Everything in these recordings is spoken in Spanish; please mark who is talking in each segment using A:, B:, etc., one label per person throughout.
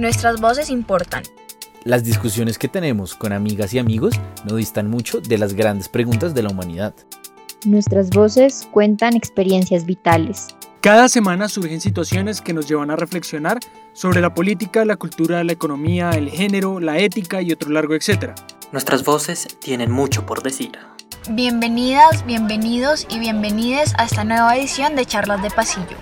A: Nuestras voces importan.
B: Las discusiones que tenemos con amigas y amigos no distan mucho de las grandes preguntas de la humanidad.
C: Nuestras voces cuentan experiencias vitales.
D: Cada semana surgen situaciones que nos llevan a reflexionar sobre la política, la cultura, la economía, el género, la ética y otro largo etcétera.
E: Nuestras voces tienen mucho por decir.
A: Bienvenidas, bienvenidos y bienvenides a esta nueva edición de Charlas de Pasillo.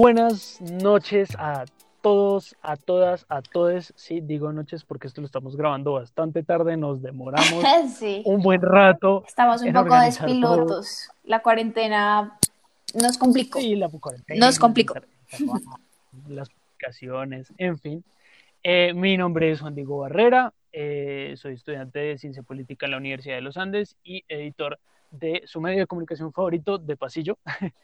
D: Buenas noches a todos, a todas, a todos. Sí, digo noches porque esto lo estamos grabando bastante tarde, nos demoramos
A: sí.
D: un buen rato.
A: Estamos un poco despilotos. La cuarentena nos complicó.
D: Sí, la cuarentena,
A: Nos complicó.
D: Las publicaciones, en fin. Eh, mi nombre es Juan Diego Barrera, eh, soy estudiante de Ciencia Política en la Universidad de los Andes y editor de su medio de comunicación favorito, De Pasillo.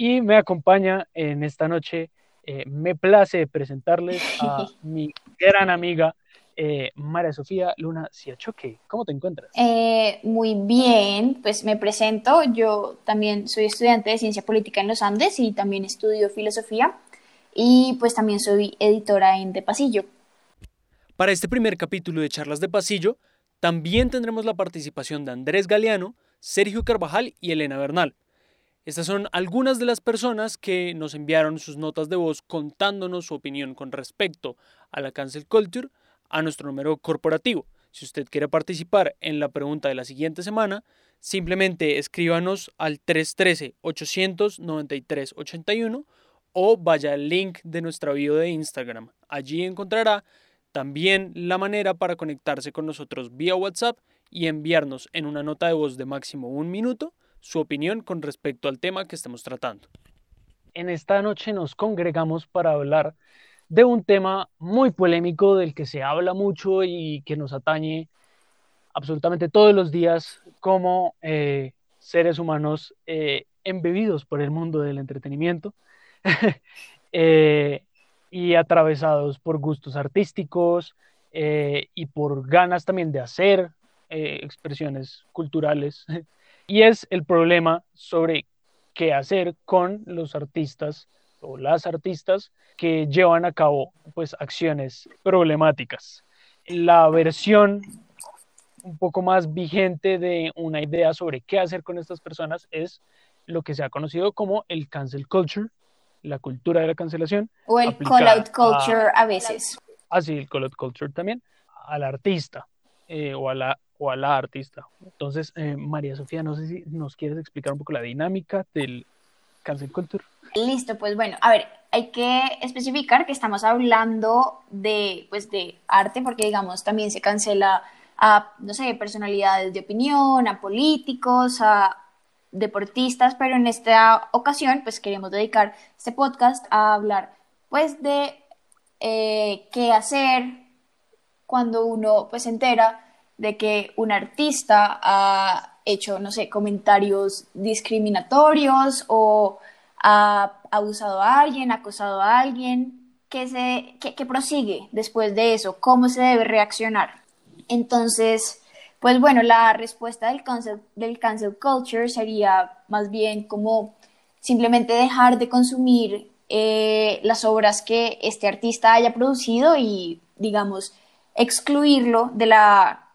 D: y me acompaña en esta noche, eh, me place presentarles a mi gran amiga eh, María Sofía Luna Siachoque. ¿Cómo te encuentras?
A: Eh, muy bien, pues me presento. Yo también soy estudiante de Ciencia Política en los Andes y también estudio Filosofía. Y pues también soy editora en De Pasillo.
D: Para este primer capítulo de Charlas de Pasillo, también tendremos la participación de Andrés Galeano, Sergio Carvajal y Elena Bernal. Estas son algunas de las personas que nos enviaron sus notas de voz contándonos su opinión con respecto a la cancel culture a nuestro número corporativo. Si usted quiere participar en la pregunta de la siguiente semana, simplemente escríbanos al 313-800-9381 o vaya al link de nuestra bio de Instagram. Allí encontrará también la manera para conectarse con nosotros vía WhatsApp y enviarnos en una nota de voz de máximo un minuto su opinión con respecto al tema que estamos tratando. En esta noche nos congregamos para hablar de un tema muy polémico del que se habla mucho y que nos atañe absolutamente todos los días como eh, seres humanos eh, embebidos por el mundo del entretenimiento eh, y atravesados por gustos artísticos y por ganas también de hacer expresiones culturales. y es el problema sobre qué hacer con los artistas o las artistas que llevan a cabo pues acciones problemáticas. La versión un poco más vigente de una idea sobre qué hacer con estas personas es lo que se ha conocido como el cancel culture, la cultura de la cancelación.
A: O el
D: aplicada
A: call-out culture a veces.
D: Así, el call out culture también, al artista eh, o, a la, o a la artista. Entonces, eh, María Sofía, no sé si nos quieres explicar un poco la dinámica del cancel culture.
A: Listo, pues bueno, a ver, hay que especificar que estamos hablando de, pues, de arte, porque digamos, también se cancela a, no sé, personalidades de opinión, a políticos, a deportistas, pero en esta ocasión, pues queremos dedicar este podcast a hablar, pues, de eh, qué hacer cuando uno, pues, se entera de que un artista ha hecho, no sé, comentarios discriminatorios o ha abusado a alguien, acosado a alguien, ¿qué, prosigue después de eso? ¿Cómo se debe reaccionar? Entonces, pues bueno, la respuesta del cancel, del cancel culture sería más bien como simplemente dejar de consumir eh, las obras que este artista haya producido y, digamos, excluirlo de la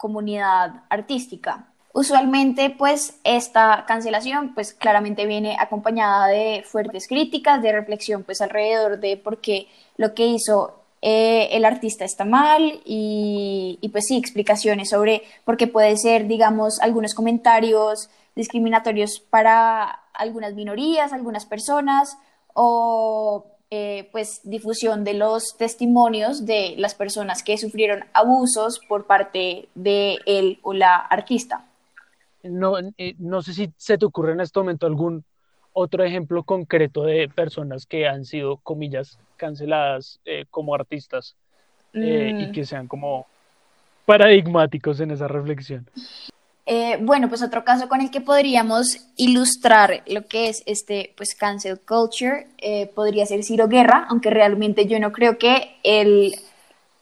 A: comunidad artística. Usualmente, pues, esta cancelación, pues, claramente viene acompañada de fuertes críticas, de reflexión, pues, alrededor de por qué lo que hizo eh, el artista está mal y, y, pues sí, explicaciones sobre por qué puede ser, digamos, algunos comentarios discriminatorios para algunas minorías, algunas personas o eh, pues difusión de los testimonios de las personas que sufrieron abusos por parte de él o la artista.
D: No, eh, no sé si se te ocurre en este momento algún otro ejemplo concreto de personas que han sido, comillas, canceladas eh, como artistas eh,
A: Mm.
D: y que sean como paradigmáticos en esa reflexión.
A: Eh, bueno, pues otro caso con el que podríamos ilustrar lo que es este, pues, cancel culture, eh, podría ser Ciro Guerra, aunque realmente yo no creo que él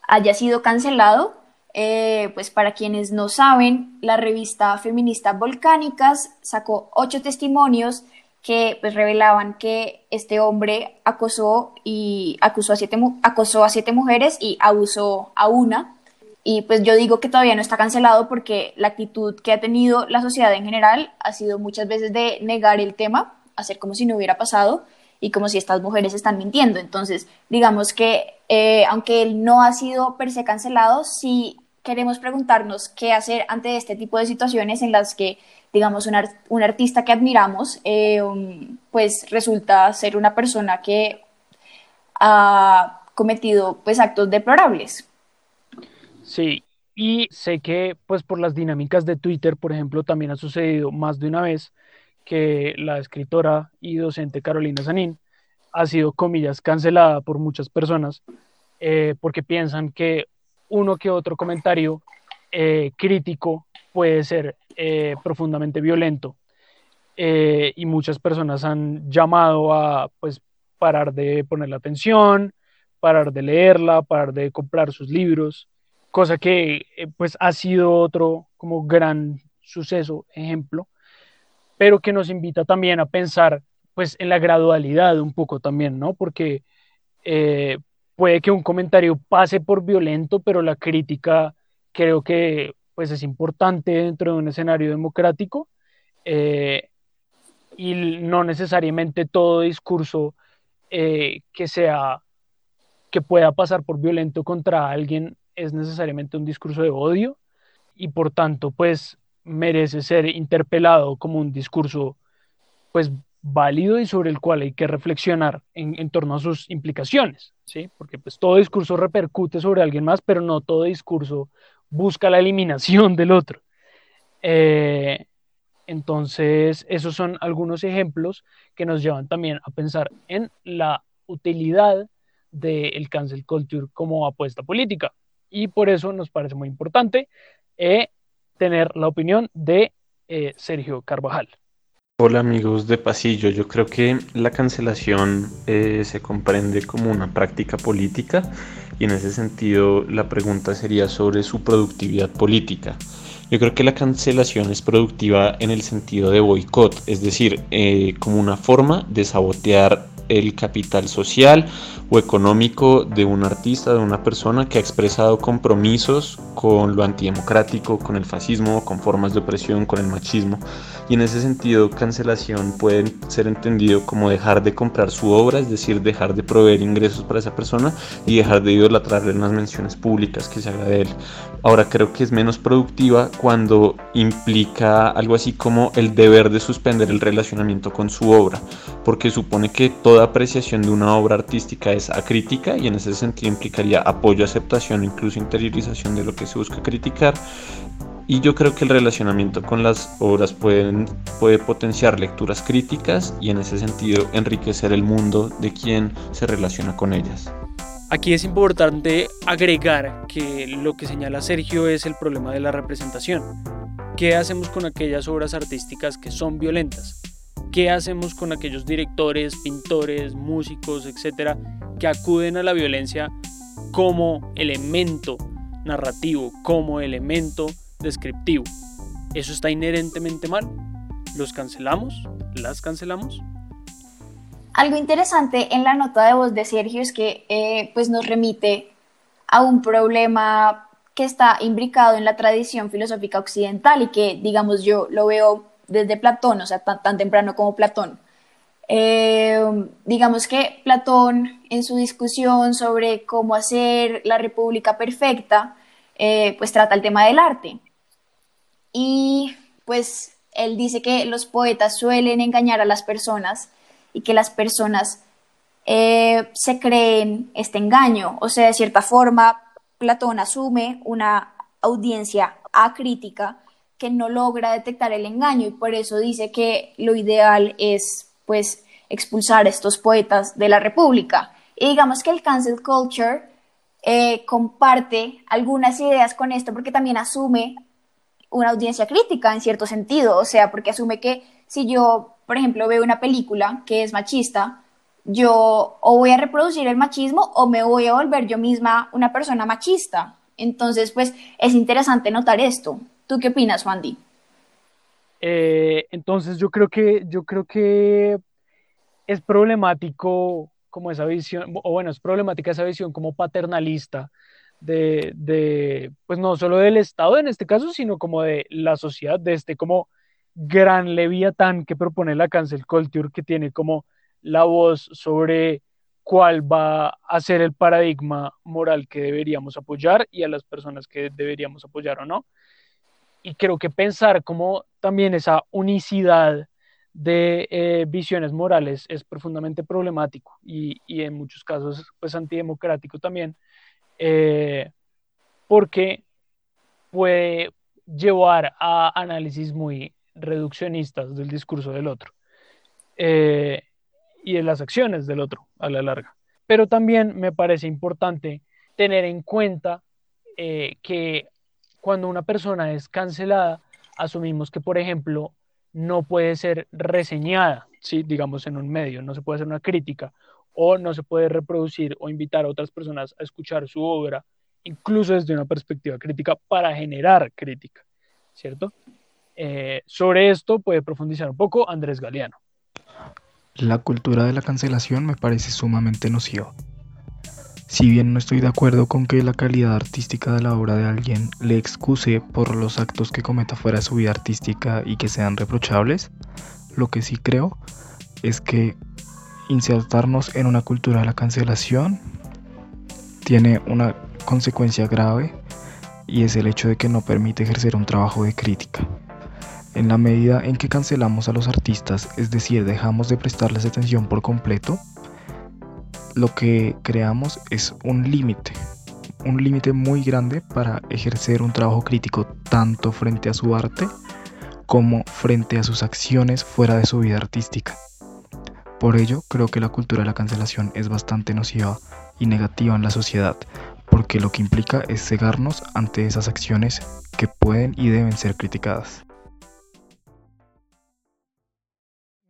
A: haya sido cancelado. eh, pues para quienes no saben, la revista feminista Volcánicas sacó ocho testimonios que pues, revelaban que este hombre acosó y acusó a siete, acosó a siete mujeres y abusó a una. Y pues yo digo que todavía no está cancelado porque la actitud que ha tenido la sociedad en general ha sido muchas veces de negar el tema, hacer como si no hubiera pasado y como si estas mujeres están mintiendo. Entonces, digamos que eh, aunque él no ha sido per se cancelado, sí queremos preguntarnos qué hacer ante este tipo de situaciones en las que, digamos, un, un artista que admiramos, eh, um, pues resulta ser una persona que ha cometido pues actos deplorables.
D: Sí, y sé que pues por las dinámicas de Twitter, por ejemplo, también ha sucedido más de una vez que la escritora y docente Carolina Sanín ha sido, comillas, cancelada por muchas personas eh, porque piensan que uno que otro comentario eh, crítico puede ser eh, profundamente violento. y muchas personas han llamado a pues, parar de ponerle atención, parar de leerla, parar de comprar sus libros, cosa que pues ha sido otro como gran suceso, ejemplo, pero que nos invita también a pensar pues en la gradualidad un poco también, ¿no? Porque eh, puede que un comentario pase por violento, pero la crítica creo que pues es importante dentro de un escenario democrático eh, y no necesariamente todo discurso eh, que sea que pueda pasar por violento contra alguien es necesariamente un discurso de odio y por tanto pues merece ser interpelado como un discurso pues válido y sobre el cual hay que reflexionar en, torno a sus implicaciones, ¿sí? Porque pues todo discurso repercute sobre alguien más, pero no todo discurso busca la eliminación del otro. Eh, entonces, esos son algunos ejemplos que nos llevan también a pensar en la utilidad del cancel culture como apuesta política. Y por eso nos parece muy importante eh, tener la opinión de eh, Sergio Carvajal.
F: Hola amigos de Pasillo, yo creo que la cancelación eh, se comprende como una práctica política y en ese sentido la pregunta sería sobre su productividad política. Yo creo que la cancelación es productiva en el sentido de boicot, es decir, eh, como una forma de sabotear el capital social o económico de un artista, de una persona que ha expresado compromisos con lo antidemocrático, con el fascismo, con formas de opresión, con el machismo. Y en ese sentido, cancelación puede ser entendido como dejar de comprar su obra, es decir, dejar de proveer ingresos para esa persona y dejar de idolatrarle en las menciones públicas que se haga de él. Ahora creo que es menos productiva cuando implica algo así como el deber de suspender el relacionamiento con su obra, porque supone que toda apreciación de una obra artística es acrítica y en ese sentido implicaría apoyo, aceptación, incluso interiorización de lo que se busca criticar. Y yo creo que el relacionamiento con las obras pueden, puede potenciar lecturas críticas y en ese sentido enriquecer el mundo de quien se relaciona con ellas.
D: Aquí es importante agregar que lo que señala Sergio es el problema de la representación. ¿Qué hacemos con aquellas obras artísticas que son violentas? ¿Qué hacemos con aquellos directores, pintores, músicos, etcétera, que acuden a la violencia como elemento narrativo, como elemento descriptivo? ¿Eso está inherentemente mal? ¿Los cancelamos? ¿Las cancelamos?
A: Algo interesante en la nota de voz de Sergio es que eh, pues nos remite a un problema que está imbricado en la tradición filosófica occidental y que, digamos, yo lo veo desde Platón, o sea, tan, temprano como Platón. Eh, digamos que Platón, en su discusión sobre cómo hacer la república perfecta, eh, pues trata el tema del arte. Y pues él dice que los poetas suelen engañar a las personas y que las personas eh, se creen este engaño. O sea, de cierta forma, Platón asume una audiencia acrítica que no logra detectar el engaño y por eso dice que lo ideal es pues expulsar a estos poetas de la República. Y digamos que el cancel culture eh, comparte algunas ideas con esto porque también asume una audiencia crítica en cierto sentido, o sea, porque asume que si yo, por ejemplo, veo una película que es machista, yo o voy a reproducir el machismo o me voy a volver yo misma una persona machista. Entonces, pues es interesante notar esto. ¿Tú qué opinas, Wandy?
D: Eh, entonces yo creo que yo creo que es problemático como esa visión, o bueno, es problemática esa visión como paternalista de, de, pues no solo del Estado en este caso, sino como de la sociedad, de este como gran leviatán que propone la cancel culture, que tiene como la voz sobre cuál va a ser el paradigma moral que deberíamos apoyar y a las personas que deberíamos apoyar o no. Y creo que pensar como también esa unicidad de eh, visiones morales es profundamente problemático y, y, en muchos casos pues antidemocrático también, eh, porque puede llevar a análisis muy reduccionistas del discurso del otro eh, y de las acciones del otro a la larga. Pero también me parece importante tener en cuenta que cuando una persona es cancelada, asumimos que, por ejemplo, no puede ser reseñada, ¿sí? digamos, en un medio, no se puede hacer una crítica o no se puede reproducir o invitar a otras personas a escuchar su obra, incluso desde una perspectiva crítica, para generar crítica, ¿cierto? Eh, sobre esto puede profundizar un poco Andrés Galeano.
G: La cultura de la cancelación me parece sumamente nociva. Si bien no estoy de acuerdo con que la calidad artística de la obra de alguien le excuse por los actos que cometa fuera de su vida artística y que sean reprochables, lo que sí creo es que insertarnos en una cultura de la cancelación tiene una consecuencia grave y es el hecho de que no permite ejercer un trabajo de crítica. En la medida en que cancelamos a los artistas, es decir, dejamos de prestarles atención por completo, lo que creamos es un límite, un límite muy grande para ejercer un trabajo crítico tanto frente a su arte como frente a sus acciones fuera de su vida artística. Por ello, creo que la cultura de la cancelación es bastante nociva y negativa en la sociedad, porque lo que implica es cegarnos ante esas acciones que pueden y deben ser criticadas.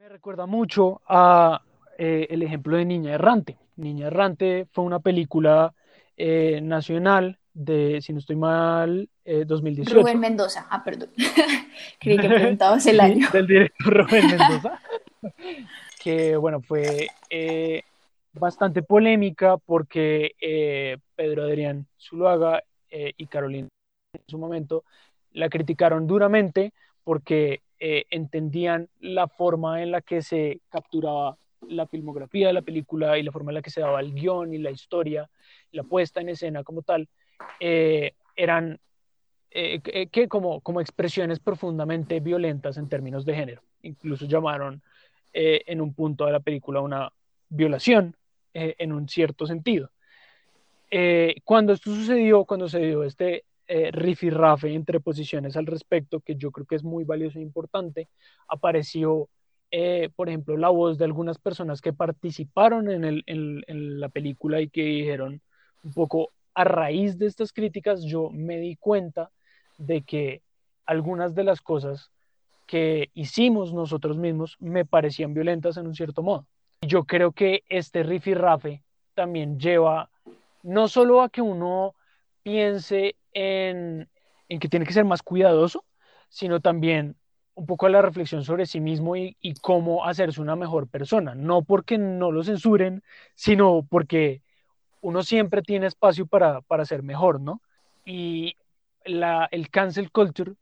D: recuerda mucho a eh, el ejemplo de Niña Errante. Niña Errante fue una película eh, nacional de, si no estoy mal, 2018. Eh,
A: Rubén Mendoza, ah, perdón. Creí que preguntabas el año.
D: del director Rubén Mendoza. que, bueno, fue bastante polémica porque Pedro Adrián Zuluaga y Carolina en su momento la criticaron duramente porque eh, entendían la forma en la que se capturaba la filmografía de la película y la forma en la que se daba el guion y la historia, la puesta en escena como tal, eh, eran eh, que como, como expresiones profundamente violentas en términos de género. Incluso llamaron en un punto de la película una violación en un cierto sentido. cuando esto sucedió, cuando se dio este eh, rifirrafe entre posiciones al respecto, que yo creo que es muy valioso e importante. Apareció, eh, por ejemplo, la voz de algunas personas que participaron en, la película y que dijeron un poco a raíz de estas críticas, yo me di cuenta de que algunas de las cosas que hicimos nosotros mismos me parecían violentas en un cierto modo. Yo creo que este rifirrafe también lleva no solo a que uno piense en, que tiene que ser más cuidadoso, sino también un poco a la reflexión sobre sí mismo y, cómo hacerse una mejor persona. No porque no lo censuren, sino porque uno siempre tiene espacio para, ser mejor, ¿no? Y la, el cancel culture,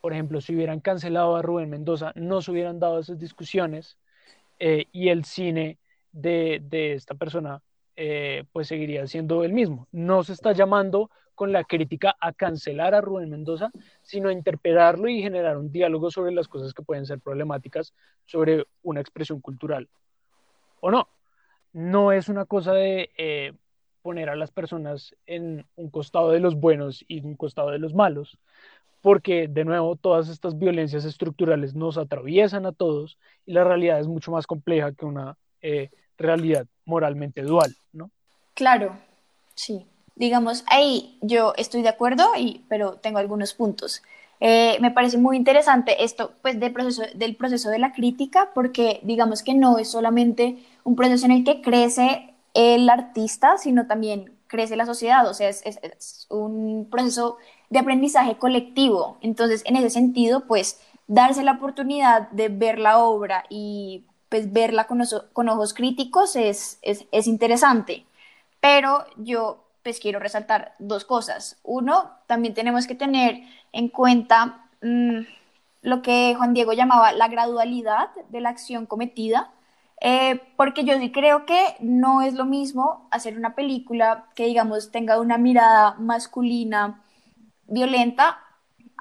D: por ejemplo, si hubieran cancelado a Rubén Mendoza, no se hubieran dado esas discusiones eh, y el cine de, esta persona eh, pues seguiría siendo el mismo. No se está llamando con la crítica a cancelar a Rubén Mendoza, sino a interpelarlo y generar un diálogo sobre las cosas que pueden ser problemáticas sobre una expresión cultural. ¿O no? No es una cosa de eh, poner a las personas en un costado de los buenos y un costado de los malos, porque de nuevo todas estas violencias estructurales nos atraviesan a todos y la realidad es mucho más compleja que una eh, realidad moralmente dual, ¿no?
A: Claro, sí digamos, ahí yo estoy de acuerdo, y, pero tengo algunos puntos. Eh, me parece muy interesante esto pues, del proceso, del proceso de la crítica, porque digamos que no es solamente un proceso en el que crece el artista, sino también crece la sociedad, o sea, es, es, un proceso de aprendizaje colectivo. Entonces, en ese sentido, pues, darse la oportunidad de ver la obra y pues verla con, con ojos críticos es, es, es, interesante. Pero yo pues quiero resaltar dos cosas. Uno, también tenemos que tener en cuenta mm, lo que Juan Diego llamaba la gradualidad de la acción cometida eh, porque yo sí creo que no es lo mismo hacer una película que, digamos, tenga una mirada masculina violenta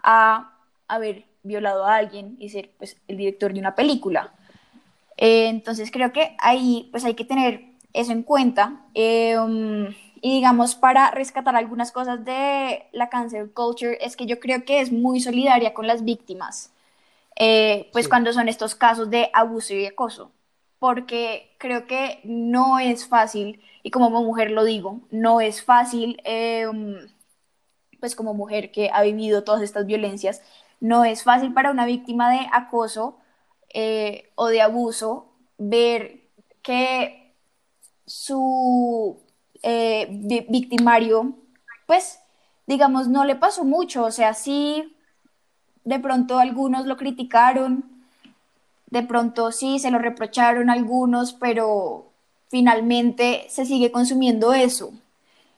A: a haber violado a alguien y ser pues, el director de una película. Eh, entonces creo que ahí pues hay que tener eso en cuenta. Eh, um, y digamos, para rescatar algunas cosas de la cancel culture, es que yo creo que es muy solidaria con las víctimas, pues cuando son estos casos de abuso y acoso porque creo que no es fácil, y como mujer lo digo, no es fácil, em, pues como mujer que ha vivido todas estas violencias, no es fácil para una víctima de acoso eh, o de abuso ver que su eh, victimario, pues, digamos, no le pasó mucho, o sea, sí, de pronto algunos lo criticaron, de pronto sí, se lo reprocharon algunos, pero finalmente se sigue consumiendo eso.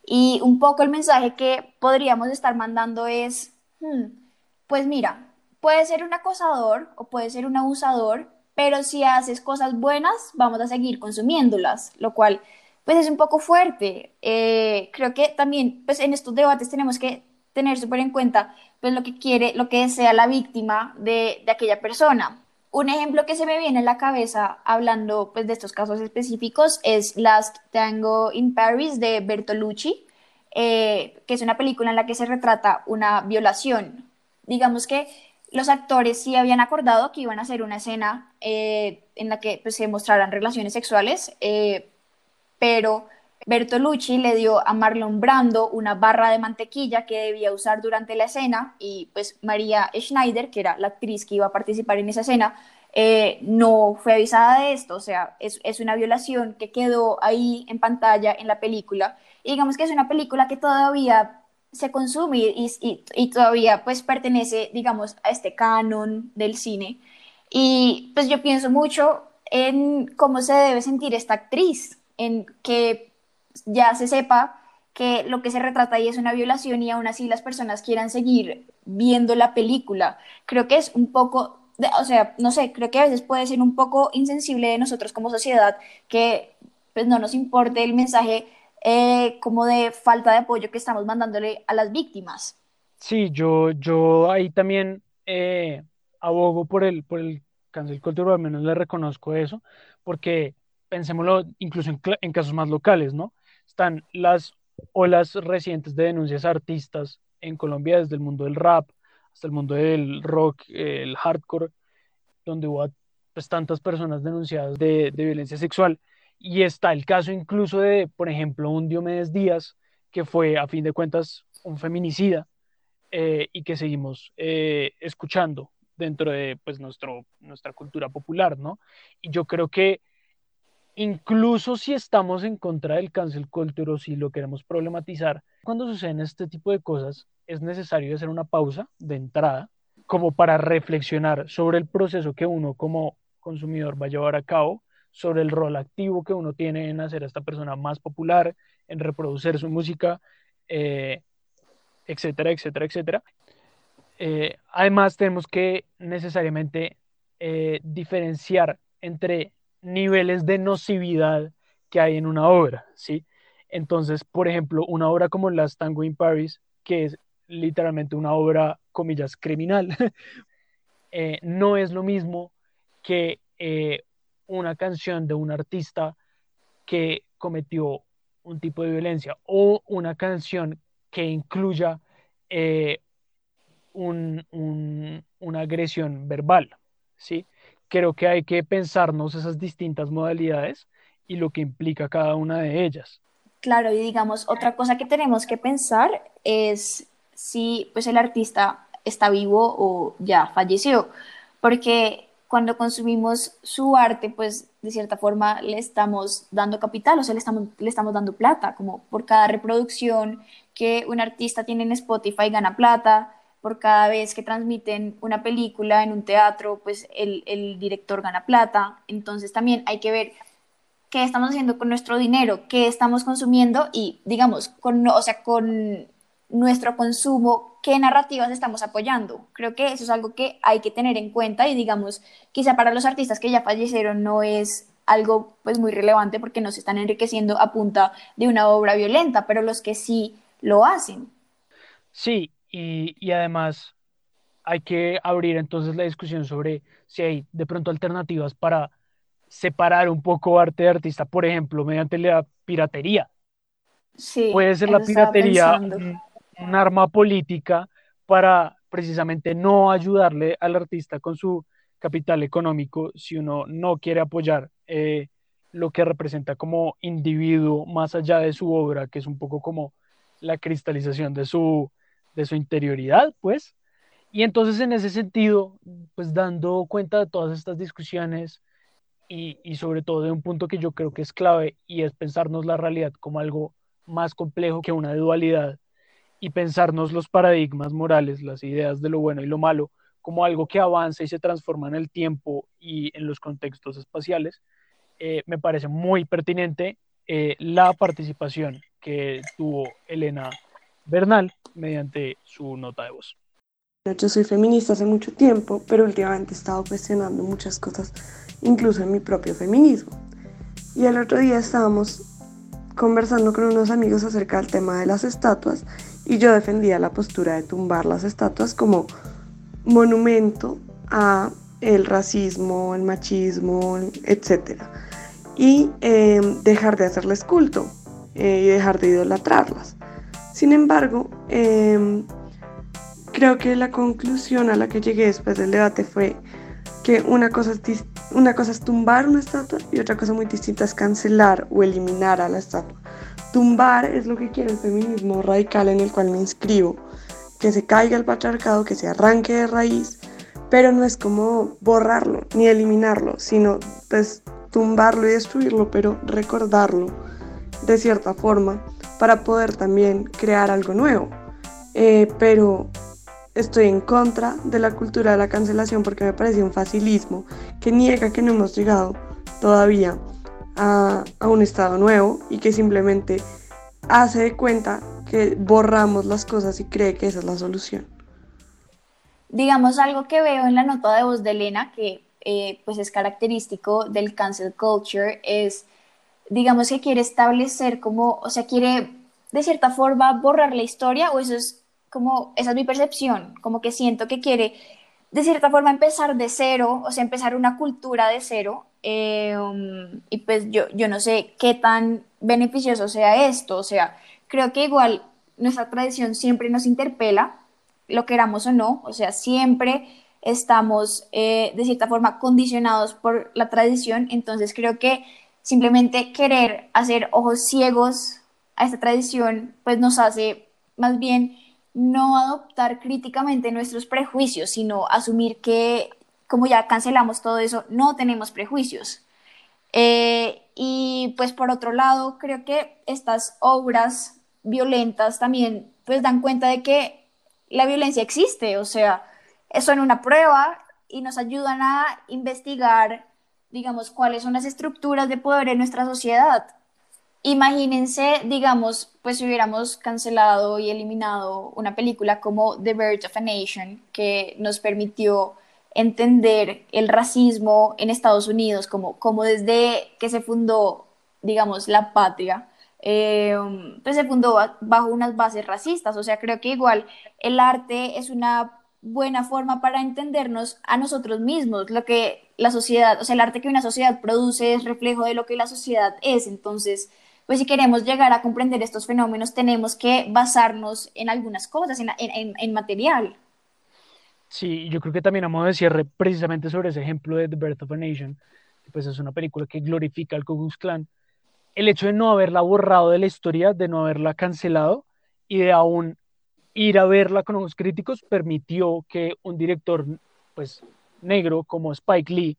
A: Y un poco el mensaje que podríamos estar mandando es, hmm, pues mira, puede ser un acosador o puede ser un abusador, pero si haces cosas buenas, vamos a seguir consumiéndolas, lo cual pues es un poco fuerte. Eh, creo que también pues en estos debates tenemos que tener súper en cuenta pues lo que quiere, lo que desea la víctima de, de aquella persona. Un ejemplo que se me viene en la cabeza hablando pues, de estos casos específicos es Last Tango in Paris de Bertolucci, eh, que es una película en la que se retrata una violación. Digamos que los actores sí habían acordado que iban a hacer una escena eh, en la que pues, se mostraran relaciones sexuales, eh, pero Bertolucci le dio a Marlon Brando una barra de mantequilla que debía usar durante la escena y pues María Schneider, que era la actriz que iba a participar en esa escena, eh, no fue avisada de esto, o sea, es, es, una violación que quedó ahí en pantalla en la película. Y digamos que es una película que todavía se consume y, y, y todavía pues pertenece, digamos, a este canon del cine. Y pues yo pienso mucho en cómo se debe sentir esta actriz, en que ya se sepa que lo que se retrata ahí es una violación y aún así las personas quieran seguir viendo la película. Creo que es un poco, o sea, no sé, creo que a veces puede ser un poco insensible de nosotros como sociedad que pues no nos importe el mensaje eh, como de falta de apoyo que estamos mandándole a las víctimas.
D: Sí, yo, yo ahí también eh, abogo por el, por el cancel culture, al menos le reconozco eso, porque pensémoslo incluso en, en casos más locales, ¿no? están las olas recientes de denuncias a artistas en Colombia, desde el mundo del rap hasta el mundo del rock, el hardcore, donde hubo pues, tantas personas denunciadas de, violencia sexual. Y está el caso incluso de, por ejemplo, un Diomedes Díaz, que fue a fin de cuentas un feminicida eh, y que seguimos eh, escuchando dentro de pues, nuestro, nuestra cultura popular, ¿no? Y yo creo que incluso si estamos en contra del cancel culture o si lo queremos problematizar, cuando suceden este tipo de cosas es necesario hacer una pausa de entrada como para reflexionar sobre el proceso que uno como consumidor va a llevar a cabo, sobre el rol activo que uno tiene en hacer a esta persona más popular, en reproducir su música, eh, etcétera, etcétera, etcétera. Eh, además, tenemos que necesariamente eh, diferenciar entre niveles de nocividad que hay en una obra, ¿sí? Entonces, por ejemplo, una obra como Last Tango in Paris, que es literalmente una obra, comillas, criminal, eh, no es lo mismo que eh, una canción de un artista que cometió un tipo de violencia o una canción que incluya eh, una agresión verbal, ¿sí? Creo que hay que pensarnos esas distintas modalidades y lo que implica cada una de ellas.
A: Claro, y digamos, otra cosa que tenemos que pensar es si pues el artista está vivo o ya falleció, porque cuando consumimos su arte, pues de cierta forma le estamos dando capital, o sea, le estamos, le estamos dando plata, como por cada reproducción que un artista tiene en Spotify gana plata, por cada vez que transmiten una película en un teatro, pues el, el director gana plata. Entonces también hay que ver qué estamos haciendo con nuestro dinero, qué estamos consumiendo y, digamos, con, o sea, con nuestro consumo, qué narrativas estamos apoyando. Creo que eso es algo que hay que tener en cuenta y digamos, quizá para los artistas que ya fallecieron no es algo pues muy relevante porque no se están enriqueciendo a punta de una obra violenta, pero los que sí lo hacen.
D: Sí, y, y además hay que abrir entonces la discusión sobre si hay de pronto alternativas para separar un poco arte de artista, por ejemplo, mediante la piratería.
A: Sí,
D: Puede ser la piratería un arma política para precisamente no ayudarle al artista con su capital económico si uno no quiere apoyar eh, lo que representa como individuo más allá de su obra, que es un poco como la cristalización de su, de su interioridad, pues. Y entonces en ese sentido, pues dando cuenta de todas estas discusiones y, sobre todo de un punto que yo creo que es clave y es pensarnos la realidad como algo más complejo que una dualidad y pensarnos los paradigmas morales, las ideas de lo bueno y lo malo, como algo que avanza y se transforma en el tiempo y en los contextos espaciales, eh, me parece muy pertinente eh, la participación que tuvo Elena Bernal mediante su nota de voz.
H: Yo soy feminista hace mucho tiempo, pero últimamente he estado cuestionando muchas cosas, incluso en mi propio feminismo. Y el otro día estábamos conversando con unos amigos acerca del tema de las estatuas y yo defendía la postura de tumbar las estatuas como monumento a el racismo, el machismo, etc. Y em, dejar de hacerles culto eh, y dejar de idolatrarlas. Sin embargo, em, creo que la conclusión a la que llegué después del debate fue que una cosa, es una cosa es tumbar una estatua y otra cosa muy distinta es cancelar o eliminar a la estatua. Tumbar es lo que quiere el feminismo radical en el cual me inscribo, que se caiga el patriarcado, que se arranque de raíz, pero no es como borrarlo ni eliminarlo, sino pues tumbarlo y destruirlo, pero recordarlo de cierta forma para poder también crear algo nuevo. Eh, pero estoy en contra de la cultura de la cancelación porque me parece un facilismo que niega que no hemos llegado todavía a, un estado nuevo y que simplemente hace de cuenta que borramos las cosas y cree que esa es la solución.
A: Digamos algo que veo en la nota de voz de Elena, que eh, pues es característico del cancel culture, es, digamos que quiere establecer como, o sea, quiere de cierta forma borrar la historia, o eso es como, esa es mi percepción, como que siento que quiere de cierta forma empezar de cero, o sea, empezar una cultura de cero, eh, um, y pues yo, yo no sé qué tan beneficioso sea esto, o sea, creo que igual nuestra tradición siempre nos interpela, lo queramos o no, o sea, siempre estamos eh, de cierta forma condicionados por la tradición, entonces creo que simplemente querer hacer ojos ciegos a esta tradición, pues nos hace más bien no adoptar críticamente nuestros prejuicios, sino asumir que como ya cancelamos todo eso, no tenemos prejuicios. Eh, y pues por otro lado, creo que estas obras violentas también pues dan cuenta de que la violencia existe, o sea, son una prueba y nos ayudan a investigar, digamos, cuáles son las estructuras de poder en nuestra sociedad. Imagínense, digamos, pues si hubiéramos cancelado y eliminado una película como The Birth of a Nation, que nos permitió entender el racismo en Estados Unidos, como, como desde que se fundó, digamos, la patria, eh, pues se fundó bajo unas bases racistas. O sea, creo que igual el arte es una buena forma para entendernos a nosotros mismos, lo que la sociedad, o sea, el arte que una sociedad produce es reflejo de lo que la sociedad es. Entonces, pues si queremos llegar a comprender estos fenómenos, tenemos que basarnos en algunas cosas, en, en, en material.
D: Sí, yo creo que también a modo de cierre, precisamente sobre ese ejemplo de The Birth of a Nation, pues es una película que glorifica al Ku Klux Klan, el hecho de no haberla borrado de la historia, de no haberla cancelado y de aún ir a verla con ojos críticos permitió que un director pues negro como Spike Lee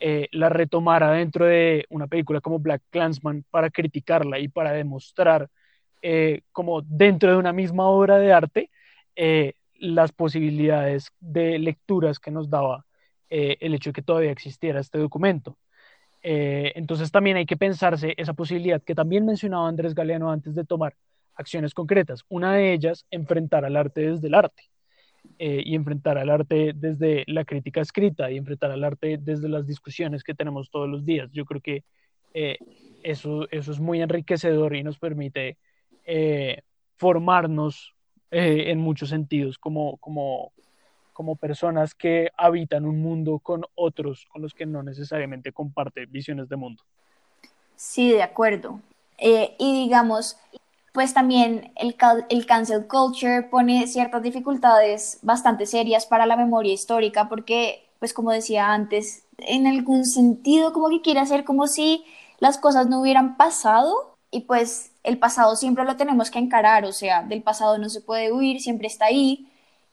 D: eh, la retomara dentro de una película como Black Clansman para criticarla y para demostrar eh, como dentro de una misma obra de arte eh, las posibilidades de lecturas que nos daba el hecho de que todavía existiera este documento. entonces también hay que pensarse esa posibilidad que también mencionaba Andrés Galeano antes de tomar acciones concretas. Una de ellas, enfrentar al arte desde el arte. Eh, y enfrentar al arte desde la crítica escrita y enfrentar al arte desde las discusiones que tenemos todos los días. Yo creo que eh, eso, eso es muy enriquecedor y nos permite eh, formarnos en muchos sentidos como, como, como personas que habitan un mundo con otros con los que no necesariamente comparte visiones de mundo.
A: Sí, de acuerdo. y digamos, pues también el, el cancel culture pone ciertas dificultades bastante serias para la memoria histórica porque, pues como decía antes, en algún sentido como que quiere hacer como si las cosas no hubieran pasado y pues el pasado siempre lo tenemos que encarar, o sea, del pasado no se puede huir, siempre está ahí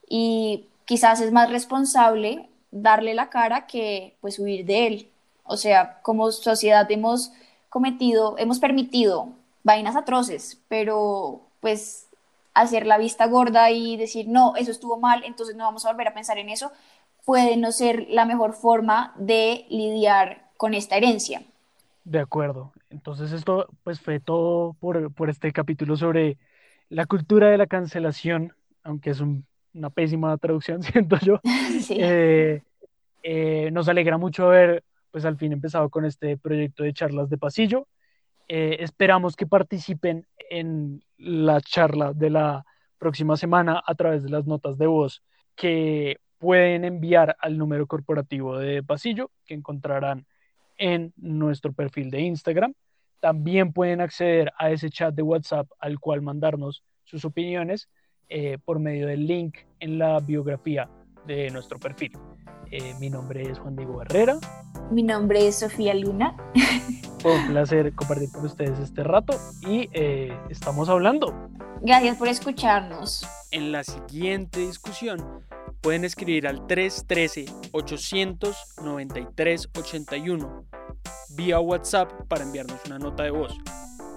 A: y quizás es más responsable darle la cara que pues huir de él. O sea, como sociedad hemos cometido, hemos permitido vainas atroces, pero pues hacer la vista gorda y decir, no, eso estuvo mal, entonces no vamos a volver a pensar en eso, puede no ser la mejor forma de lidiar con esta herencia.
D: De acuerdo. Entonces esto pues fue todo por, por este capítulo sobre la cultura de la cancelación, aunque es una pésima traducción, siento yo. Eh, eh, nos alegra mucho haber pues al fin empezado con este proyecto de charlas de pasillo. Eh, esperamos que participen en la charla de la próxima semana a través de las notas de voz que pueden enviar al número corporativo de pasillo que encontrarán en nuestro perfil de Instagram. También pueden acceder a ese chat de WhatsApp al cual mandarnos sus opiniones eh, por medio del link en la biografía de nuestro perfil. Eh, mi nombre es Juan Diego Herrera.
A: Mi nombre es Sofía Luna.
D: Fue un placer compartir con ustedes este rato y eh, estamos hablando.
A: Gracias por escucharnos.
D: En la siguiente discusión pueden escribir al 313-893-81 vía WhatsApp para enviarnos una nota de voz.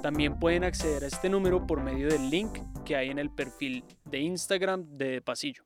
D: También pueden acceder a este número por medio del link que hay en el perfil de Instagram de Pasillo.